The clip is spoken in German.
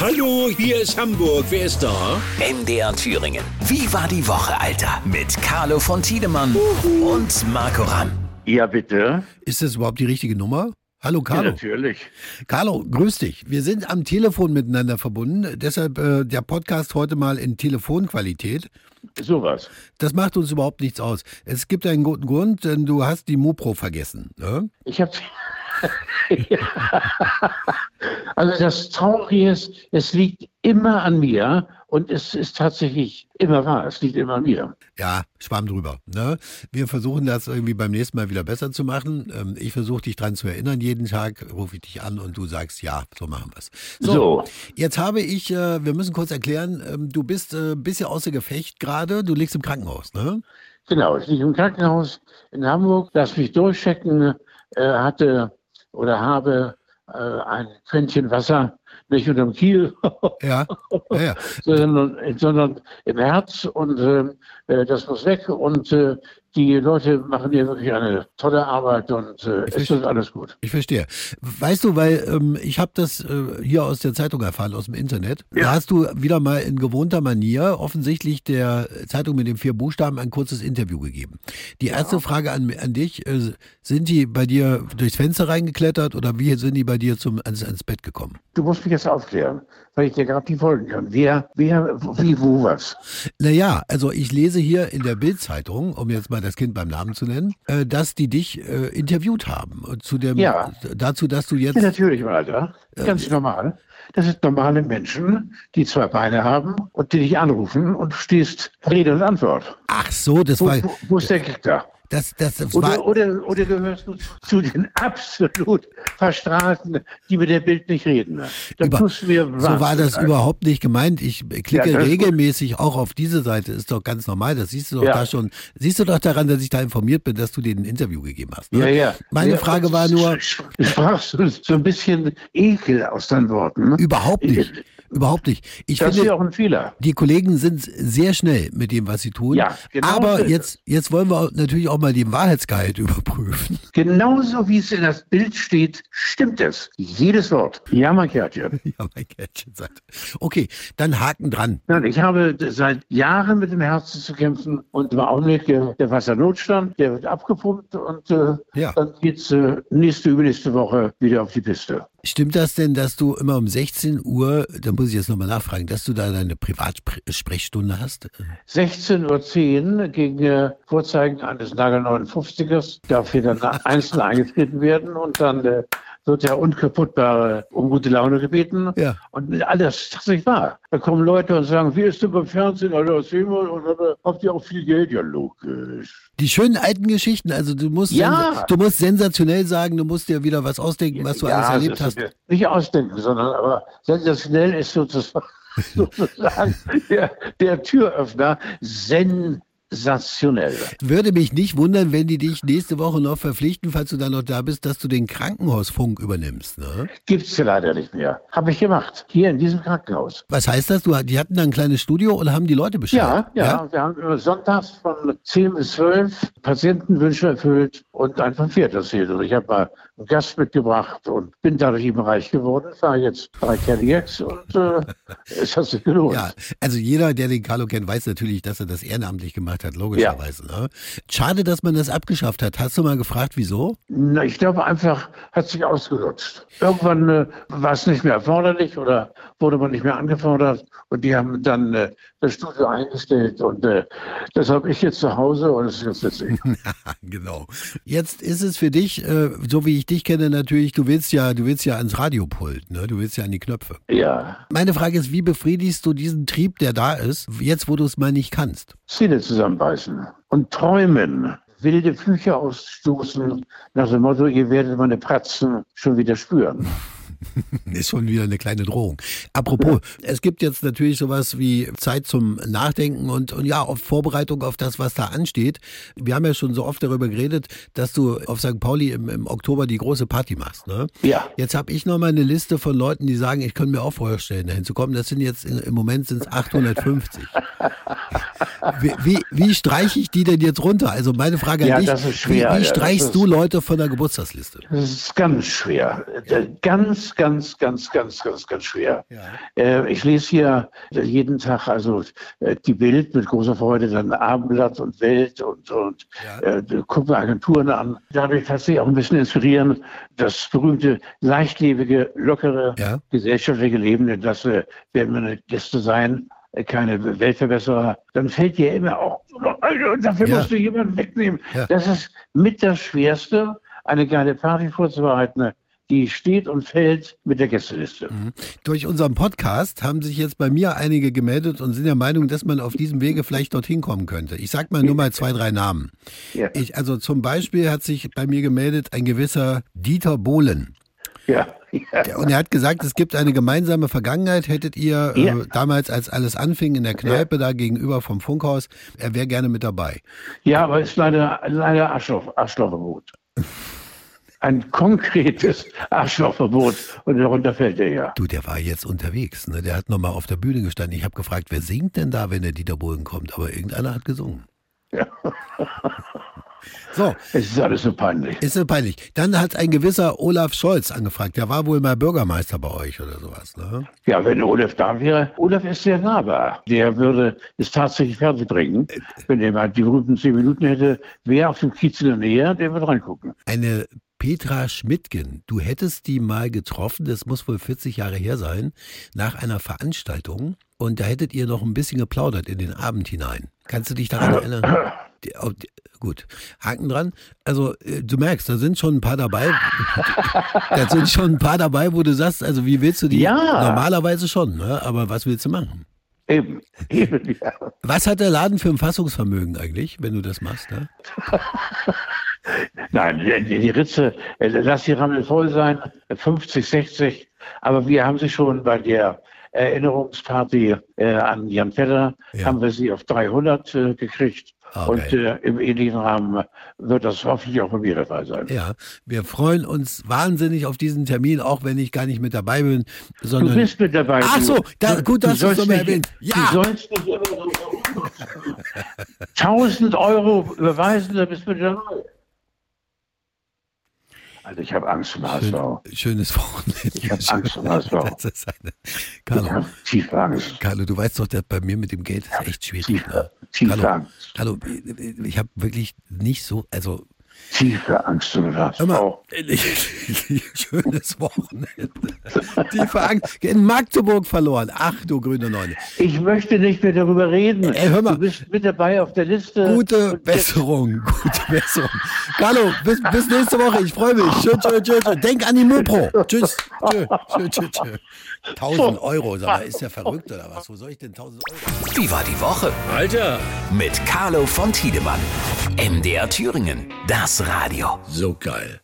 Hallo, hier ist Hamburg. Wer ist da? MDR Thüringen. Wie war die Woche, Alter? Mit Carlo von Tiedemann und Marco Ramm. Ja, bitte. Ist das überhaupt die richtige Nummer? Hallo Ja, Carlo. natürlich. Carlo, grüß dich. Wir sind am Telefon miteinander verbunden, deshalb äh, der Podcast heute mal in Telefonqualität. Sowas. Das macht uns überhaupt nichts aus. Es gibt einen guten Grund, denn du hast die Mupro vergessen. Ne? Ich habe. Ja. Also das Traurige ist, es liegt immer an mir und es ist tatsächlich immer wahr. Es liegt immer an mir. Ja, Schwamm drüber. Ne? Wir versuchen das irgendwie beim nächsten Mal wieder besser zu machen. Ähm, ich versuche dich dran zu erinnern. Jeden Tag rufe ich dich an und du sagst, ja, so machen wir es. So. Jetzt habe ich, äh, wir müssen kurz erklären, ähm, du bist äh, ein bisschen außer Gefecht gerade. Du liegst im Krankenhaus, ne? Genau, ich liege im Krankenhaus in Hamburg, lass mich durchchecken, äh, hatte oder habe äh, ein Quäntchen Wasser, nicht unterm Kiel, Ja, ja, ja. sondern, sondern im Herz und ähm, äh, das muss weg und äh, die Leute machen hier wirklich eine tolle Arbeit und äh, es ist alles gut. Ich verstehe. Weißt du, weil ähm, ich habe das äh, hier aus der Zeitung erfahren, aus dem Internet. Da hast du wieder mal in gewohnter Manier offensichtlich der Zeitung mit den vier Buchstaben ein kurzes Interview gegeben. Die erste Frage an, an dich, äh, sind die bei dir durchs Fenster reingeklettert oder wie sind die bei dir zum, ans, ans Bett gekommen? Du musst mich jetzt aufklären, weil ich dir gerade nicht folgen kann. Wer, wer, wie, wo, was? Naja, also ich lese hier in der Bild-Zeitung, um jetzt mal das Kind beim Namen zu nennen, äh, dass die dich äh, interviewt haben. Zu dem, Ja. dazu, dass du jetzt Ja, natürlich, Alter. Ganz normal. Das sind normale Menschen, die zwei Beine haben und die dich anrufen und du stehst Rede und Antwort. Ach so, das Wo, war wo, wo ist der da? Das, das, das Oder, oder, oder gehörst du zu den absolut Verstrahlten, die mit der Bild nicht reden? Da Über- du So war das an. überhaupt nicht gemeint. Ich klicke Ja, regelmäßig auch auf diese Seite. Ist doch ganz normal. Das siehst du doch Ja. da schon. Siehst du doch daran, dass ich da informiert bin, dass du dir ein Interview gegeben hast. Ne? Ja, ja. Meine ja, Frage war nur, Du sprachst so, so ein bisschen Ekel aus deinen Worten. Ne? überhaupt nicht. Überhaupt nicht. Ich Das ist finde, ja auch ein Fehler. die Kollegen sind sehr schnell mit dem, was sie tun. Ja, genau Aber ist jetzt, jetzt wollen wir natürlich auch mal den Wahrheitsgehalt überprüfen. Genauso wie es in das Bild steht, stimmt es. Jedes Wort. Ja, mein Kärtchen. Ja, mein Kätzchen sagt. Okay, dann Haken dran. Nein, ich habe seit Jahren mit dem Herzen zu kämpfen und im Augenblick äh, der Wassernotstand, der wird abgepumpt und äh, Ja. dann geht's äh, nächste, übernächste Woche wieder auf die Piste. Stimmt das denn, dass du immer um 16 Uhr, da muss ich jetzt nochmal nachfragen, dass du da deine Privatsprechstunde hast? 16.10 Uhr gegen äh, Vorzeigen eines nagelneuen 50ers darf hier dann einzeln eingetreten werden und dann äh, wird der Unkaputtbare um gute Laune gebeten. Ja. Und alles tatsächlich wahr. Da kommen Leute und sagen, wie ist du beim Fernsehen? Alter, erzähl mal. Und habt ihr auch viel Geld? Ja, logisch. Die schönen alten Geschichten, also du musst, Ja. du musst sensationell sagen, du musst dir wieder was ausdenken, was du alles Ja, erlebt das hast. ist Nicht ausdenken, sondern aber sensationell ist sozusagen, sozusagen der, der Türöffner sensationell. Würde mich nicht wundern, wenn die dich nächste Woche noch verpflichten, falls du dann noch da bist, dass du den Krankenhausfunk übernimmst. Ne? Gibt's ja leider nicht mehr. Habe ich gemacht. Hier in diesem Krankenhaus. Was heißt das? Du, die hatten da ein kleines Studio und haben die Leute bestellt? Ja, ja, wir haben sonntags von 10 bis 12 Patientenwünsche erfüllt und ein Pamphlet erzählt. Und ich habe mal Gast mitgebracht und bin dadurch eben reich geworden. Fahre jetzt drei Cadillacs und äh, es hat sich gelohnt. Ja, also jeder, der den Carlo kennt, weiß natürlich, dass er das ehrenamtlich gemacht hat, logischerweise. Ne? Schade, dass man das abgeschafft hat. Hast du mal gefragt, wieso? Na, ich glaube einfach, hat sich ausgenutzt. Irgendwann äh, war es nicht mehr erforderlich oder wurde man nicht mehr angefordert und die haben dann äh, das Studio eingestellt und äh, das habe ich jetzt zu Hause und es ist jetzt witzig. genau. Jetzt ist es für dich, äh, so wie ich dich kenne, natürlich, du willst ja, du willst ja ans Radiopult, ne? Du willst ja an die Knöpfe. ja, Meine Frage ist, wie befriedigst du diesen Trieb, der da ist, jetzt wo du es mal nicht kannst? Zähne zusammenbeißen und träumen. Wilde Flüche ausstoßen nach dem Motto, ihr werdet meine Pratzen schon wieder spüren. Ist schon wieder eine kleine Drohung. Apropos, es gibt jetzt natürlich sowas wie Zeit zum Nachdenken und, und ja, auf Vorbereitung auf das, was da ansteht. Wir haben ja schon so oft darüber geredet, dass du auf St. Pauli im, im Oktober die große Party machst. Ne? Ja. Jetzt habe ich noch mal eine Liste von Leuten, die sagen, ich könnte mir auch vorstellen, dahin zu kommen. Das sind jetzt im Moment sind es 850. wie, wie, wie streiche ich die denn jetzt runter? Also meine Frage an Ja, dich, das ist schwer. wie, wie Ja, streichst das du Leute von der Geburtstagsliste? Das ist ganz schwer. Äh, Ganz, ganz, ganz, ganz, ganz, ganz schwer. Ja. Äh, Ich lese hier jeden Tag also äh, die Bild mit großer Freude, dann Abendblatt und Welt und, und Ja. äh, gucke mir Agenturen an. Dadurch hat sich auch ein bisschen inspirieren, das berühmte, leichtlebige, lockere Ja. gesellschaftliche Leben, denn das äh, werden meine Gäste sein, äh, keine Weltverbesserer. Dann fällt dir immer auch, und dafür Ja. musst du jemanden wegnehmen. Ja. Das ist mit das Schwerste, eine geile Party vorzubereiten, die steht und fällt mit der Gästeliste. Durch unseren Podcast haben sich jetzt bei mir einige gemeldet und sind der Meinung, dass man auf diesem Wege vielleicht dorthin kommen könnte. Ich sag mal nur mal zwei, drei Namen. Ja. Ich, also zum Beispiel hat sich bei mir gemeldet ein gewisser Dieter Bohlen. Ja, ja. Und er hat gesagt, es gibt eine gemeinsame Vergangenheit. Hättet ihr Ja. äh, damals, als alles anfing, in der Kneipe da gegenüber vom Funkhaus, er wäre gerne mit dabei. ja aber ist leider, leider Arschloch, Arschlochverbot. Ein konkretes Arschlochverbot und darunter fällt er ja. Du, der war jetzt unterwegs. Ne? Der hat nochmal auf der Bühne gestanden. Ich habe gefragt, wer singt denn da, wenn der Dieter Bohlen kommt? Aber irgendeiner hat gesungen. Ja. So, Es ist alles so peinlich. ist so peinlich. Dann hat ein gewisser Olaf Scholz angefragt. Der war wohl mal Bürgermeister bei euch oder sowas. Ne? Ja, wenn Olaf da wäre, Olaf ist sehr nahbar. Der würde es tatsächlich fertig bringen. Wenn er mal die berühmten zehn Minuten hätte, wer auf dem Kiez in der Nähe, der wird reingucken. Eine Petra Schmidtgen, du hättest die mal getroffen, das muss wohl 40 Jahre her sein, nach einer Veranstaltung. Und da hättet ihr noch ein bisschen geplaudert in den Abend hinein. Kannst du dich daran erinnern? Die, oh, die, gut, Haken dran. Also äh, du merkst, da sind schon ein paar dabei. da sind schon ein paar dabei, wo du sagst, also wie willst du die? Ja. Normalerweise schon, ne? aber was willst du machen? Eben, eben, ja. Was hat der Laden für ein Fassungsvermögen eigentlich, wenn du das machst? Ne? Nein, die, die Ritze, äh, lass die Rammel voll sein, 50, 60. Aber wir haben sie schon bei der Erinnerungsparty äh, an Jan Vetter, Ja. haben wir sie auf 300 äh, gekriegt. Ah, Und äh, im ähnlichen Rahmen wird das hoffentlich auch bei mir der Fall sein. Ja, wir freuen uns wahnsinnig auf diesen Termin, auch wenn ich gar nicht mit dabei bin, Du sondern bist mit dabei. Ach du- so, da- gut, dass du es sollst nochmal erwähnt. Ja. Du sollst nicht immer so 1000 Euro überweisen, da bist du mit dabei. Also ich habe Angst vor HSV. Schön, schönes Wochenende. Ich hab Angst vor HSV. Das ist eine, Ich Carlo, habe tiefe Angst. Carlo, du weißt doch, dass bei mir mit dem Geld ist echt schwierig. Ne? Tiefe, tiefe Carlo, Angst. Carlo, ich habe wirklich nicht so, also Tiefe Angst dem HSV. Mal, schönes Wochenende. Tiefe Angst. In Magdeburg verloren. Ach du grüne Neune. Ich möchte nicht mehr darüber reden. Ey, hör mal. Du bist mit dabei auf der Liste. Gute Und Besserung, gute Besserung. Carlo, bis, bis nächste Woche. Ich freue mich. Tschö, tschö, tschö, tschö. Denk an die Mopro. Tschüss. Tschö, tschö, tschö, tschö. 1000 Euro, sag mal, ist der verrückt oder was? Wo soll ich denn 1000 Euro? Wie war die Woche? Alter, Mit Carlo von Tiedemann. MDR Thüringen. Das Radio. so geil.